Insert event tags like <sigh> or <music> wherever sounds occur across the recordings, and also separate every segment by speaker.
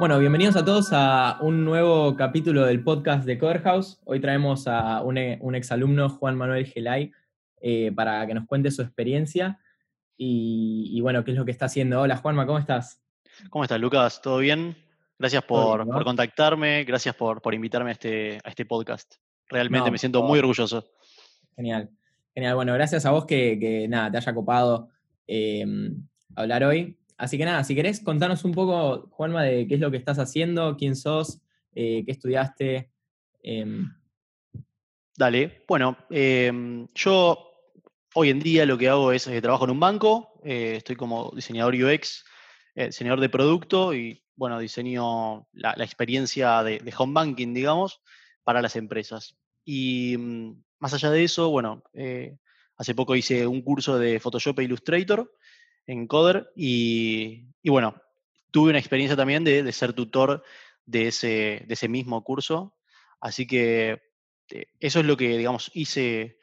Speaker 1: Bueno, bienvenidos a todos a un nuevo capítulo del podcast de Coderhouse. Hoy traemos a un, un exalumno, Juan Manuel Gelay, eh, para que nos cuente su experiencia y, bueno, qué es lo que está haciendo. Hola Juanma, ¿cómo estás?
Speaker 2: ¿Cómo estás, Lucas? ¿Todo bien? Gracias por, contactarme, gracias por, invitarme a este, a este podcast. Realmente me siento muy orgulloso.
Speaker 1: Genial, genial. Bueno, gracias a vos que, nada, te haya copado eh, hablar hoy. Así que nada, si querés contanos un poco, Juanma, de qué es lo que estás haciendo, quién sos, eh, qué estudiaste. Em.
Speaker 2: Dale, bueno, em, yo hoy en día lo que hago es eh, trabajo en un banco, eh, estoy como diseñador UX, diseñador de producto y bueno, diseño la, experiencia de, home banking, digamos, para las empresas. Y mm, más allá de eso, bueno, hace poco hice un curso de Photoshop e Illustrator en Coder y, bueno, tuve una experiencia también de, ser tutor de ese, de ese, mismo curso, así que eh, eso es lo que, digamos, hice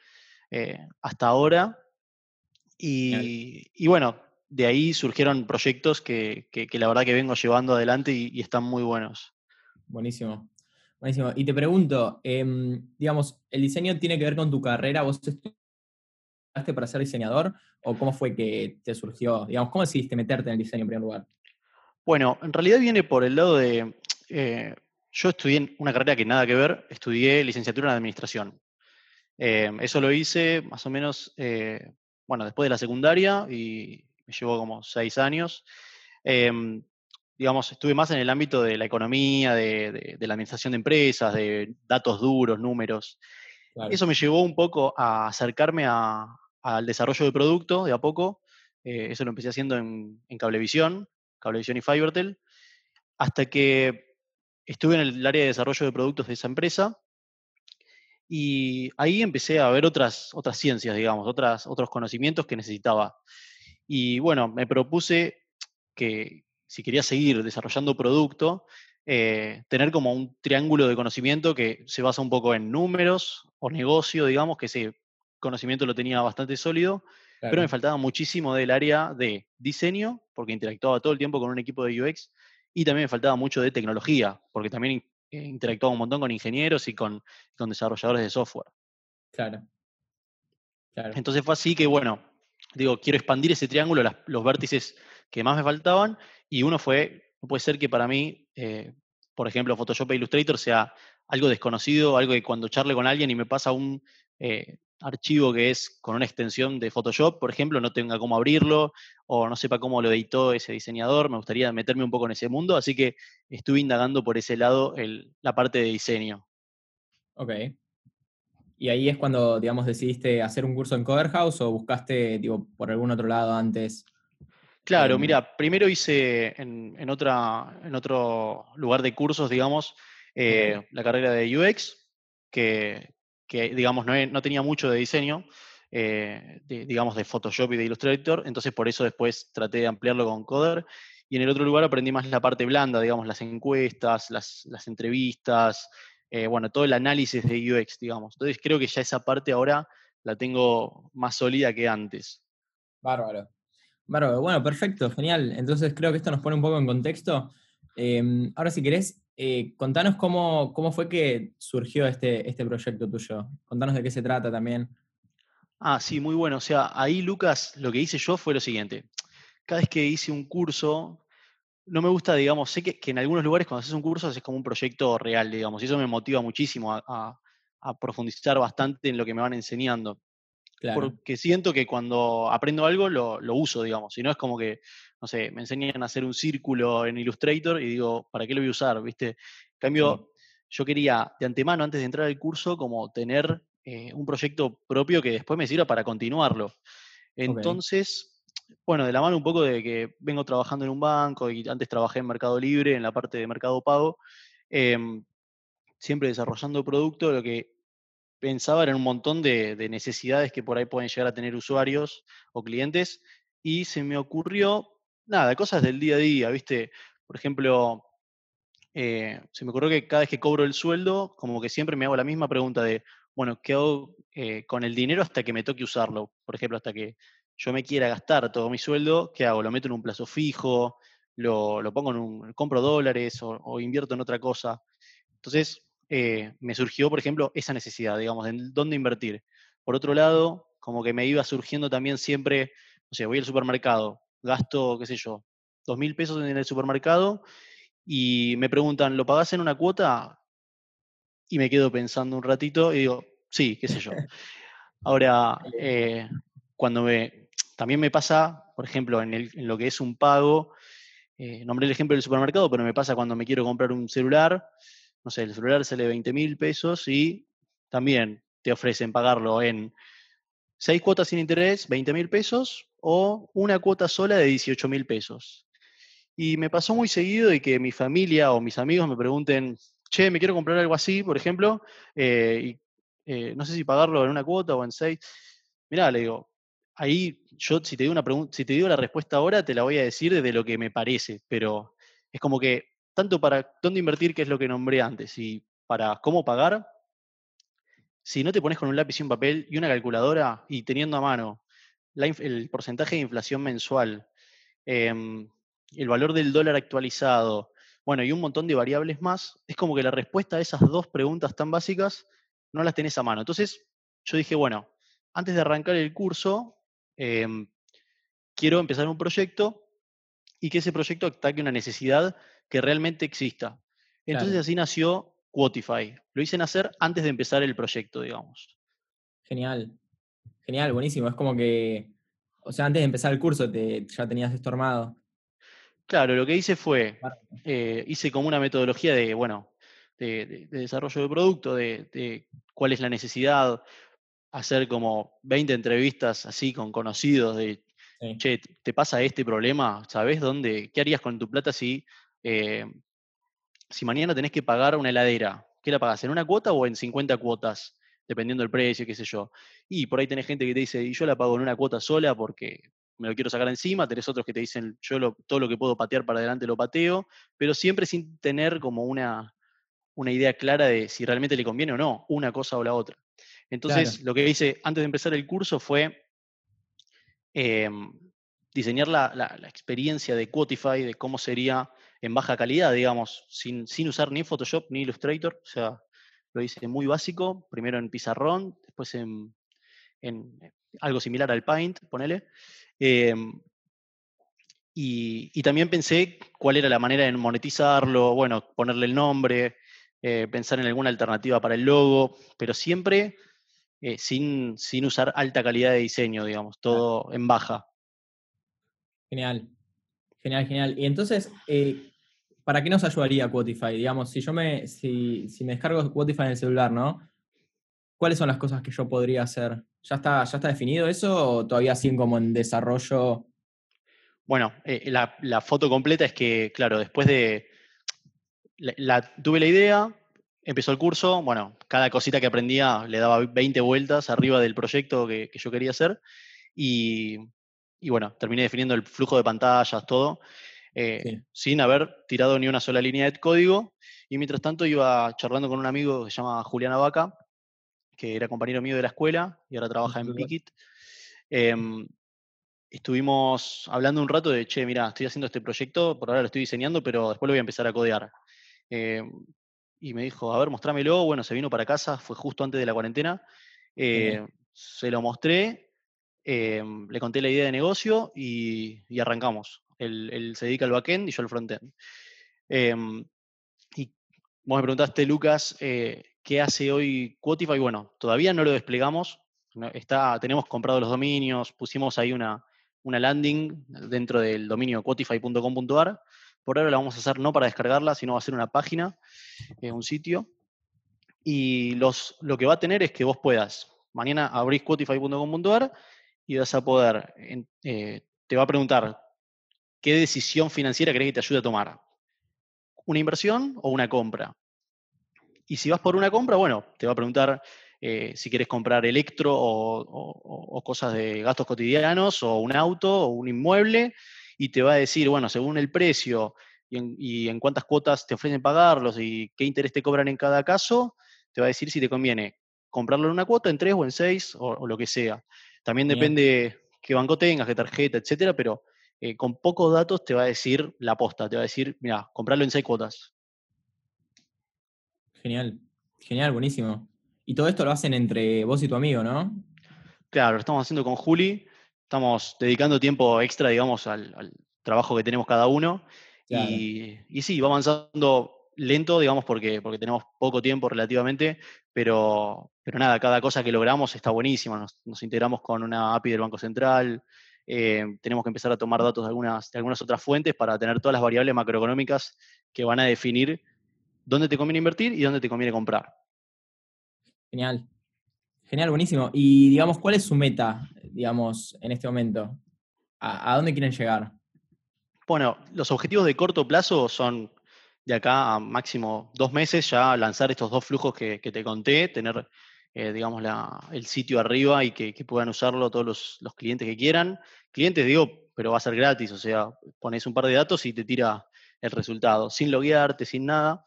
Speaker 2: eh, hasta ahora y, bueno, de ahí surgieron proyectos que, la verdad que vengo llevando adelante y, están muy buenos.
Speaker 1: Buenísimo. Buenísimo. Y te pregunto, em, digamos, ¿el diseño tiene que ver con tu carrera? ¿Vos para ser diseñador o cómo fue que te surgió? Digamos, ¿cómo decidiste meterte en el diseño en primer lugar?
Speaker 2: Bueno, en realidad viene por el lado de... Eh, yo estudié una carrera que nada que ver, estudié licenciatura en administración. Eh, eso lo hice más o menos, eh, bueno, después de la secundaria y me llevó como seis años. digamos, estuve más en el ámbito de la economía, de, la administración de empresas, de datos duros, números. Eso me llevó un poco a acercarme al desarrollo de producto de a poco. Eh, eso lo empecé haciendo en, Cablevisión, Cablevisión y Fibertel, hasta que estuve en el área de desarrollo de productos de esa empresa. Y ahí empecé a ver otras, otras ciencias, digamos, otras, otros conocimientos que necesitaba. Y bueno, me propuse que si quería seguir desarrollando producto, eh, tener como un triángulo de conocimiento que se basa un poco en números o negocio, digamos, que ese conocimiento lo tenía bastante sólido, pero me faltaba muchísimo del área de diseño, porque interactuaba todo el tiempo con un equipo de UX, y también me faltaba mucho de tecnología, porque también eh, interactuaba un montón con ingenieros y con, con desarrolladores de software.
Speaker 1: Claro.
Speaker 2: claro. Entonces fue así que, bueno, digo, quiero expandir ese triángulo, los vértices que más me faltaban, y uno fue, no puede ser que para mí, eh, por ejemplo, Photoshop e Illustrator sea algo desconocido, algo que cuando charle con alguien y me pasa un, eh, archivo que es con una extensión de Photoshop, por ejemplo, no tenga cómo abrirlo o no sepa cómo lo editó ese diseñador. Me gustaría meterme un poco en ese mundo, así que estuve indagando por ese lado la parte de diseño.
Speaker 1: Ok. ¿Y ahí es cuando, digamos, decidiste hacer un curso en Coderhouse o buscaste, digo, por algún otro lado antes?
Speaker 2: Claro, em, mira, primero hice en, otra, en otro lugar de cursos, digamos, eh, la carrera de UX, que, que digamos no, tenía mucho de diseño, eh, digamos de Photoshop y de Illustrator, entonces por eso después traté de ampliarlo con Coder. Y en el otro lugar aprendí más la parte blanda, digamos, las encuestas, las, entrevistas, eh, bueno, todo el análisis de UX, digamos. Entonces creo que ya esa parte ahora la tengo más sólida que antes.
Speaker 1: Bárbaro. Bárbaro. Bueno, perfecto, genial. Entonces creo que esto nos pone un poco en contexto. Em, ahora, si querés, eh, contanos cómo, cómo, fue que surgió este, este proyecto tuyo. Contanos de qué se trata también.
Speaker 2: Ah, sí, muy bueno. O sea, ahí, Lucas, lo que hice yo fue lo siguiente. Cada vez que hice un curso, no me gusta, digamos, sé que, en algunos lugares cuando haces un curso haces como un proyecto real, digamos, y eso me motiva muchísimo a, profundizar bastante en lo que me van enseñando. Porque siento que cuando aprendo algo lo, lo uso, digamos, si no es como que no sé, me enseñan a hacer un círculo en Illustrator y digo, ¿para qué lo voy a usar? ¿Viste? En cambio, yo quería de antemano, antes de entrar al curso, como tener eh, un proyecto propio que después me sirva para continuarlo. Entonces, bueno, de la mano un poco de que vengo trabajando en un banco y antes trabajé en Mercado Libre, en la parte de Mercado Pago, em, siempre desarrollando producto, lo que pensaba era un montón de, de, necesidades que por ahí pueden llegar a tener usuarios o clientes, y se me ocurrió nada, cosas del día a día, ¿viste? Por ejemplo, eh, se me ocurrió que cada vez que cobro el sueldo, como que siempre me hago la misma pregunta de, bueno, ¿qué hago eh, con el dinero hasta que me toque usarlo? Por ejemplo, hasta que yo me quiera gastar todo mi sueldo, ¿qué hago? ¿Lo meto en un plazo fijo? lo, pongo en un, compro dólares o, invierto en otra cosa. Entonces, eh, me surgió, por ejemplo, esa necesidad, digamos, de dónde invertir. Por otro lado, como que me iba surgiendo también siempre, o sea, voy al supermercado, gasto, qué sé yo, dos mil pesos en el supermercado y me preguntan, ¿lo pagás en una cuota? Y me quedo pensando un ratito y digo, sí, qué sé yo. <laughs> Ahora, eh, cuando me, también me pasa, por ejemplo, en, lo que es un pago, eh, nombré el ejemplo del supermercado, pero me pasa cuando me quiero comprar un celular, no sé, el celular sale 20 mil pesos y también te ofrecen pagarlo en seis cuotas sin interés, 20 mil pesos, o una cuota sola de 18 mil pesos. Y me pasó muy seguido de que mi familia o mis amigos me pregunten, che, me quiero comprar algo así, por ejemplo, eh, y eh, no sé si pagarlo en una cuota o en seis. Mirá, le digo, ahí yo si te digo una si te digo la respuesta ahora, te la voy a decir desde lo que me parece, pero es como que tanto para dónde invertir, que es lo que nombré antes, y para cómo pagar, si no te pones con un lápiz y un papel y una calculadora y teniendo a mano el porcentaje de inflación mensual, em, el valor del dólar actualizado, bueno, y un montón de variables más, es como que la respuesta a esas dos preguntas tan básicas no las tenés a mano. Entonces, yo dije, bueno, antes de arrancar el curso, em, quiero empezar un proyecto y que ese proyecto ataque una necesidad que realmente exista. Entonces así nació Quotify. Lo hice nacer antes de empezar el proyecto, digamos.
Speaker 1: Genial. Genial, buenísimo. Es como que, o sea, antes de empezar el curso te, ya tenías esto armado.
Speaker 2: Claro, lo que hice fue, eh, hice como una metodología de, bueno, de, desarrollo de producto, de, cuál es la necesidad, hacer como 20 entrevistas así con conocidos de, che, ¿te pasa este problema? ¿Sabes dónde? ¿Qué harías con tu plata si, eh, si mañana tenés que pagar una heladera? ¿Qué la pagas? ¿En una cuota o en 50 cuotas? Dependiendo del precio, qué sé yo. Y por ahí tenés gente que te dice, y yo la pago en una cuota sola porque me lo quiero sacar encima, tenés otros que te dicen, yo todo lo que puedo patear para adelante lo pateo, pero siempre sin tener como una, una idea clara de si realmente le conviene o no, una cosa o la otra. Entonces, lo que hice antes de empezar el curso fue em, diseñar la, experiencia de Quotify, de cómo sería en baja calidad, digamos, sin, sin usar ni Photoshop ni Illustrator. O sea, lo hice muy básico, primero en pizarrón, después en, algo similar al Paint, ponele. Em, y, y, también pensé cuál era la manera de monetizarlo, bueno, ponerle el nombre, eh, pensar en alguna alternativa para el logo, pero siempre eh, sin, sin, usar alta calidad de diseño, digamos, todo en baja.
Speaker 1: Genial, genial, genial. Y entonces, eh, ¿para qué nos ayudaría Quotify? Digamos, si yo me, si, me descargo Quotify en el celular, ¿no? ¿Cuáles son las cosas que yo podría hacer? ¿Ya está, ya está definido eso o todavía siguen como en desarrollo?
Speaker 2: Bueno, la, la, foto completa es que, claro, después de, tuve la idea, empezó el curso, bueno, cada cosita que aprendía le daba 20 vueltas arriba del proyecto que, yo quería hacer y, bueno, terminé definiendo el flujo de pantallas, todo, eh, sin haber tirado ni una sola línea de código y mientras tanto iba charlando con un amigo que se llama Julián Vaca, que era compañero mío de la escuela y ahora trabaja en Pikit. Em, estuvimos hablando un rato de, che, mira, estoy haciendo este proyecto, por ahora lo estoy diseñando, pero después lo voy a empezar a codear. Eh, y me dijo, a ver, mostrámelo. Bueno, se vino para casa, fue justo antes de la cuarentena. Eh, se lo mostré, eh, le conté la idea de negocio y, arrancamos. Él, se dedica al backend y yo al frontend. y vos me preguntaste, Lucas, ¿qué hace hoy Quotify? Bueno, todavía no lo desplegamos. Está, tenemos comprado los dominios, pusimos ahí una, una landing dentro del dominio quotify.com.ar por ahora la vamos a hacer no para descargarla, sino va a ser una página, eh, un sitio. Y los, lo que va a tener es que vos puedas, mañana abrís quotify.com.ar y vas a poder, eh, te va a preguntar qué decisión financiera querés que te ayude a tomar. ¿Una inversión o una compra? Y si vas por una compra, bueno, te va a preguntar eh, si quieres comprar electro o, cosas de gastos cotidianos, o un auto, o un inmueble, y te va a decir, bueno, según el precio y en, cuántas cuotas te ofrecen pagarlos y qué interés te cobran en cada caso, te va a decir si te conviene comprarlo en una cuota, en tres o en seis, o, lo que sea. También depende qué banco tengas, qué tarjeta, etcétera, pero eh, con pocos datos te va a decir la posta, te va a decir, mira, comprarlo en seis cuotas.
Speaker 1: Genial, genial, buenísimo. Y todo esto lo hacen entre vos y tu amigo, ¿no?
Speaker 2: Claro, lo estamos haciendo con Juli, estamos dedicando tiempo extra, digamos, al, trabajo que tenemos cada uno. Y, y, sí, va avanzando lento, digamos, porque, porque tenemos poco tiempo relativamente, pero, pero nada, cada cosa que logramos está buenísima. Nos, integramos con una API del Banco Central, eh, tenemos que empezar a tomar datos de algunas, de algunas otras fuentes para tener todas las variables macroeconómicas que van a definir dónde te conviene invertir y dónde te conviene comprar.
Speaker 1: Genial. Genial, buenísimo. Y digamos, ¿cuál es su meta, digamos, en este momento? ¿A, a dónde quieren llegar?
Speaker 2: Bueno, los objetivos de corto plazo son de acá a máximo dos meses ya lanzar estos dos flujos que, te conté, tener, eh, digamos, el sitio arriba y que, puedan usarlo todos los, clientes que quieran. Clientes, digo, pero va a ser gratis, o sea, pones un par de datos y te tira el resultado, sin loguearte, sin nada.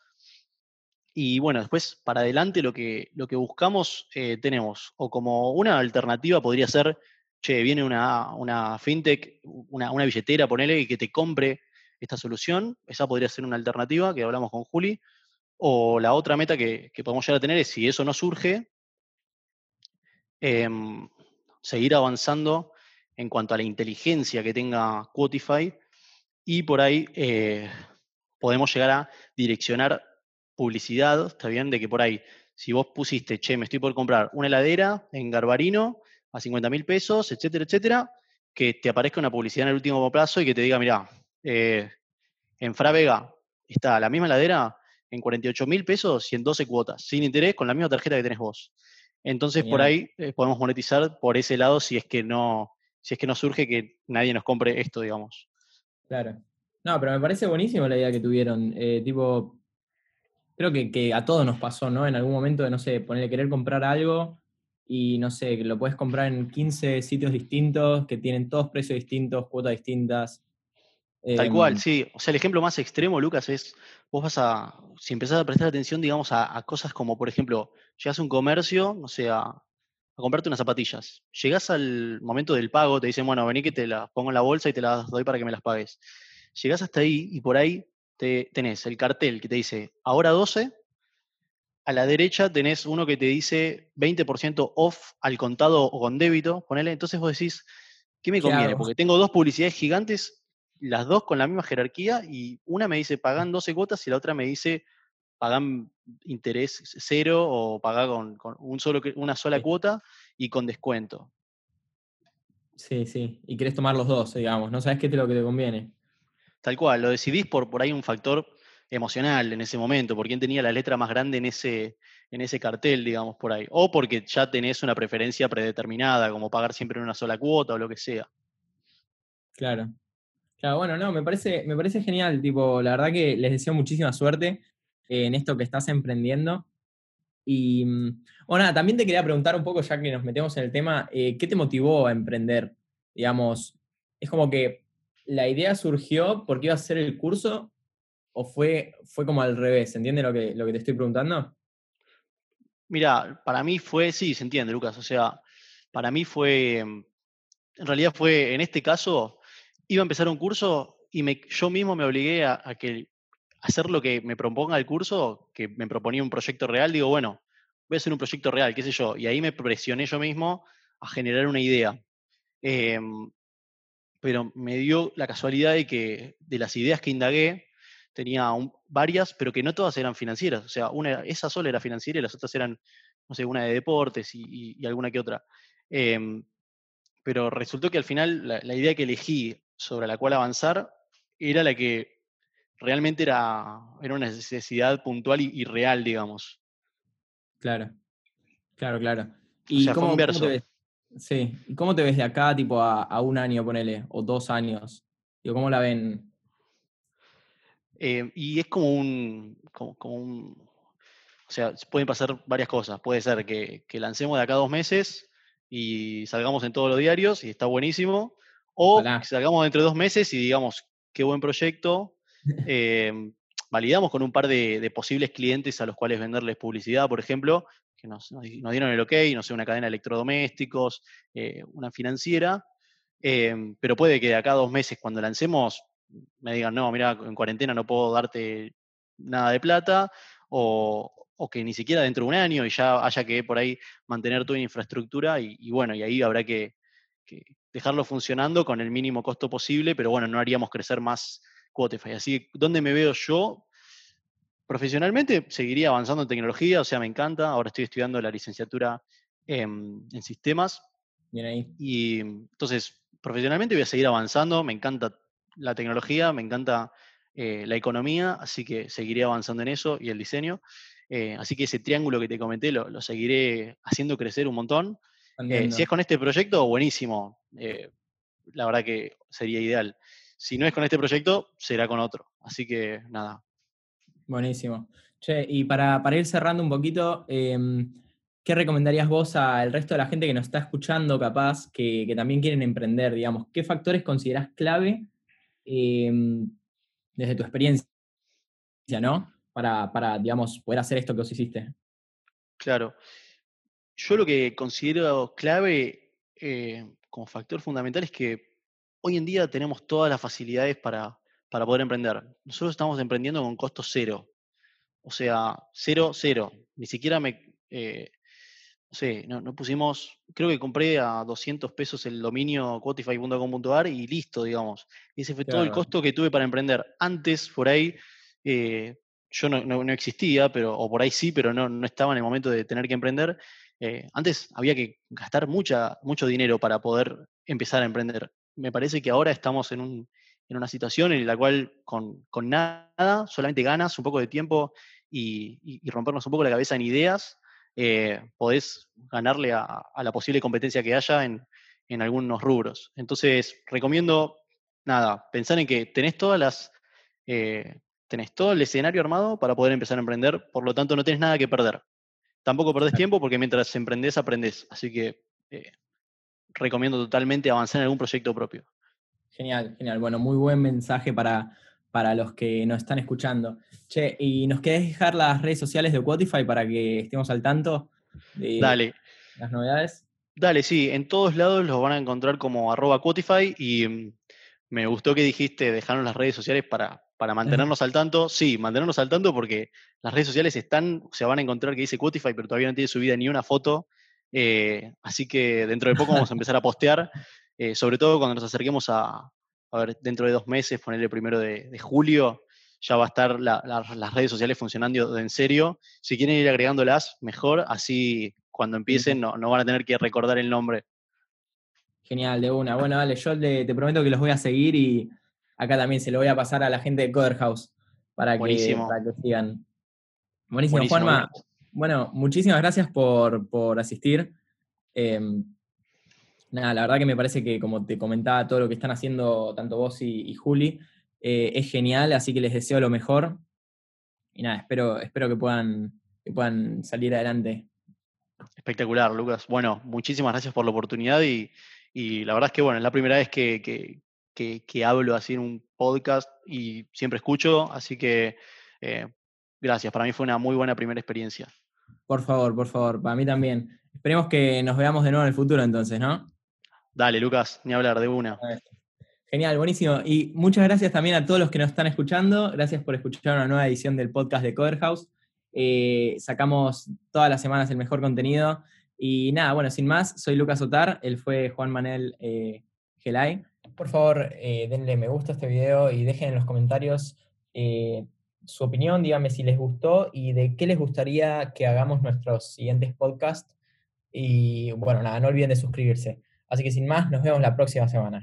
Speaker 2: Y bueno, después para adelante lo que, lo que buscamos eh, tenemos, o como una alternativa podría ser, che, viene una, una fintech, una, una billetera, ponele, y que te compre esta solución. Esa podría ser una alternativa que hablamos con Juli. O la otra meta que, podemos llegar a tener es, si eso no surge, em, seguir avanzando en cuanto a la inteligencia que tenga Quotify y por ahí eh, podemos llegar a direccionar publicidad, está bien, de que por ahí, si vos pusiste, che, me estoy por comprar una heladera en Garbarino a 50 mil pesos, etcétera, etcétera, que te aparezca una publicidad en el último plazo y que te diga, mira, eh, en Fravega está la misma ladera en 48 mil pesos y en 12 cuotas, sin interés, con la misma tarjeta que tenés vos. Entonces, por ahí eh, podemos monetizar por ese lado si es que no, si es que no surge que nadie nos compre esto, digamos.
Speaker 1: Claro. No, pero me parece buenísimo la idea que tuvieron. Eh, tipo, creo que, a todos nos pasó, ¿no? En algún momento de, no sé, ponerle querer comprar algo y, no sé, que lo puedes comprar en 15 sitios distintos, que tienen todos precios distintos, cuotas distintas.
Speaker 2: Tal cual, em, sí. O sea, el ejemplo más extremo, Lucas, es vos vas a, si empezás a prestar atención, digamos, a, cosas como, por ejemplo, llegas a un comercio, no sé, a, comprarte unas zapatillas. Llegás al momento del pago, te dicen, bueno, vení que te las pongo en la bolsa y te las doy para que me las pagues. Llegás hasta ahí y por ahí te, tenés el cartel que te dice, ahora 12, a la derecha tenés uno que te dice 20% off al contado o con débito, ponele, entonces vos decís, ¿qué me conviene? Porque tengo dos publicidades gigantes las dos con la misma jerarquía y una me dice pagan 12 cuotas y la otra me dice pagan interés cero o pagan con, un solo, una sola cuota y con descuento.
Speaker 1: Sí, sí. Y querés tomar los dos, digamos. No sabes qué es lo que te conviene.
Speaker 2: Tal cual. Lo decidís por, por ahí un factor emocional en ese momento, por quién tenía la letra más grande en ese, en ese cartel, digamos, por ahí. O porque ya tenés una preferencia predeterminada, como pagar siempre una sola cuota o lo que sea.
Speaker 1: Claro. Bueno, no, me parece, me parece genial. Tipo, la verdad que les deseo muchísima suerte en esto que estás emprendiendo. Y mm, bueno, también te quería preguntar un poco, ya que nos metemos en el tema, eh, ¿qué te motivó a emprender? Digamos, es como que la idea surgió porque ibas a hacer el curso o fue, fue como al revés, ¿entiendes lo que, lo que te estoy preguntando?
Speaker 2: Mira, para mí fue, sí, se entiende, Lucas, o sea, para mí fue, mm, en realidad fue, en este caso, iba a empezar un curso y yo mismo me obligué a, hacer lo que me proponga el curso, que me proponía un proyecto real, digo, bueno, voy a hacer un proyecto real, qué sé yo, y ahí me presioné yo mismo a generar una idea. Em, pero me dio la casualidad de que de las ideas que indagué, tenía varias, pero que no todas eran financieras. O sea, una, esa sola era financiera y las otras eran, no sé, una de deportes y, alguna que otra. Em, pero resultó que al final la, idea que elegí sobre la cual avanzar era la que realmente era, era una necesidad puntual y, real, digamos.
Speaker 1: Claro, claro, claro. ¿Y cómo, te ves? Sí, ¿y cómo te ves de acá, tipo, a, un año, ponele, o dos años? Digo, ¿cómo la ven?
Speaker 2: Eh, y es como un, como, un, o sea, pueden pasar varias cosas. Puede ser que, que, lancemos de acá a dos meses y salgamos en todos los diarios y está buenísimo. O salgamos dentro de dos meses y digamos, qué buen proyecto. Em, validamos con un par de, posibles clientes a los cuales venderles publicidad, por ejemplo, que nos, dieron el ok, no sé, una cadena de electrodomésticos, eh, una financiera. Em, pero puede que de acá a dos meses, cuando lancemos, me digan, no, mira, en cuarentena no puedo darte nada de plata, o, que ni siquiera dentro de un año y ya haya que por ahí mantener toda infraestructura y, bueno, y ahí habrá que, dejarlo funcionando con el mínimo costo posible, pero bueno, no haríamos crecer más Quotify. Así que, ¿dónde me veo yo? Profesionalmente seguiría avanzando en tecnología, o sea, me encanta. Ahora estoy estudiando la licenciatura en, en sistemas.
Speaker 1: Bien ahí.
Speaker 2: Y entonces, profesionalmente voy a seguir avanzando, me encanta la tecnología, me encanta eh, la economía, así que seguiré avanzando en eso y el diseño. Eh, así que ese triángulo que te comenté lo, seguiré haciendo crecer un montón. Eh, si es con este proyecto, buenísimo. la verdad que sería ideal. Si no es con este proyecto, será con otro. Así que nada.
Speaker 1: Buenísimo. Che, y para, para ir cerrando un poquito, em, ¿qué recomendarías vos al resto de la gente que nos está escuchando, capaz, que, que también quieren emprender, digamos? ¿Qué factores considerás clave em, desde tu experiencia, ¿no? Para, para, digamos, poder hacer esto que vos hiciste.
Speaker 2: Claro. Yo lo que considero clave eh, como factor fundamental es que hoy en día tenemos todas las facilidades para, para poder emprender. Nosotros estamos emprendiendo con costo cero. O sea, cero, cero. Ni siquiera me, eh, no sé, no, pusimos, creo que compré a 200 pesos el dominio quotify.com.ar y listo, digamos. Y ese fue todo el costo que tuve para emprender. Antes, por ahí, eh, yo no, existía, pero, o por ahí sí, pero no, no estaba en el momento de tener que emprender. Eh, antes había que gastar mucha, mucho dinero para poder empezar a emprender. Me parece que ahora estamos en, un, en una situación en la cual con, con, nada, solamente ganas un poco de tiempo y, rompernos un poco la cabeza en ideas eh, podés ganarle a, la posible competencia que haya en, algunos rubros. Entonces, recomiendo, nada, pensar en que tenés todas las... Eh, tenés todo el escenario armado para poder empezar a emprender, por lo tanto no tenés nada que perder. Tampoco perdés tiempo porque mientras emprendés, aprendés. Así que eh, recomiendo totalmente avanzar en algún proyecto propio.
Speaker 1: Genial, genial. Bueno, muy buen mensaje para, para los que nos están escuchando. Che, ¿y nos querés dejar las redes sociales de Quotify para que estemos al tanto de las novedades?
Speaker 2: Dale, sí, en todos lados los van a encontrar como arroba Quotify y mm, me gustó que dijiste dejarnos las redes sociales para, para mantenernos al tanto. Sí, mantenernos al tanto porque las redes sociales están, se van a encontrar que dice Quotify, pero todavía no tiene subida ni una foto. Eh, así que dentro de poco vamos a empezar a postear, eh, sobre todo cuando nos acerquemos a, a ver, dentro de dos meses, ponerle primero de, julio, ya va a estar las redes sociales funcionando en serio. Si quieren ir agregándolas, mejor, así cuando empiecen no, van a tener que recordar el nombre.
Speaker 1: Genial, de una. Bueno, dale, yo te prometo que los voy a seguir y acá también se lo voy a pasar a la gente de Coder House para, que, sigan. Buenísimo, Juanma. Bueno, muchísimas gracias por, asistir. Em, nada, la verdad que me parece que, como te comentaba, todo lo que están haciendo tanto vos y, Juli eh, es genial, así que les deseo lo mejor. Y nada, espero, espero que puedan, que puedan salir adelante.
Speaker 2: Espectacular, Lucas. Bueno, muchísimas gracias por la oportunidad y, la verdad es que, bueno, es la primera vez que, hablo así en un podcast y siempre escucho, así que eh, gracias. Para mí fue una muy buena primera experiencia.
Speaker 1: Por favor, por favor, para mí también. Esperemos que nos veamos de nuevo en el futuro entonces, ¿no?
Speaker 2: Dale, Lucas, ni hablar de una.
Speaker 1: Genial, buenísimo. Y muchas gracias también a todos los que nos están escuchando. Gracias por escuchar una nueva edición del podcast de Coder House. Eh, sacamos todas las semanas el mejor contenido. Y nada, bueno, sin más, soy Lucas Otar, él fue Juan Manuel eh, Gelay. Por favor, eh, denle me gusta a este video y dejen en los comentarios su opinión, díganme si les gustó y de qué les gustaría que hagamos nuestros siguientes podcasts. Y bueno, nada, no olviden de suscribirse. Así que sin más, nos vemos la próxima semana.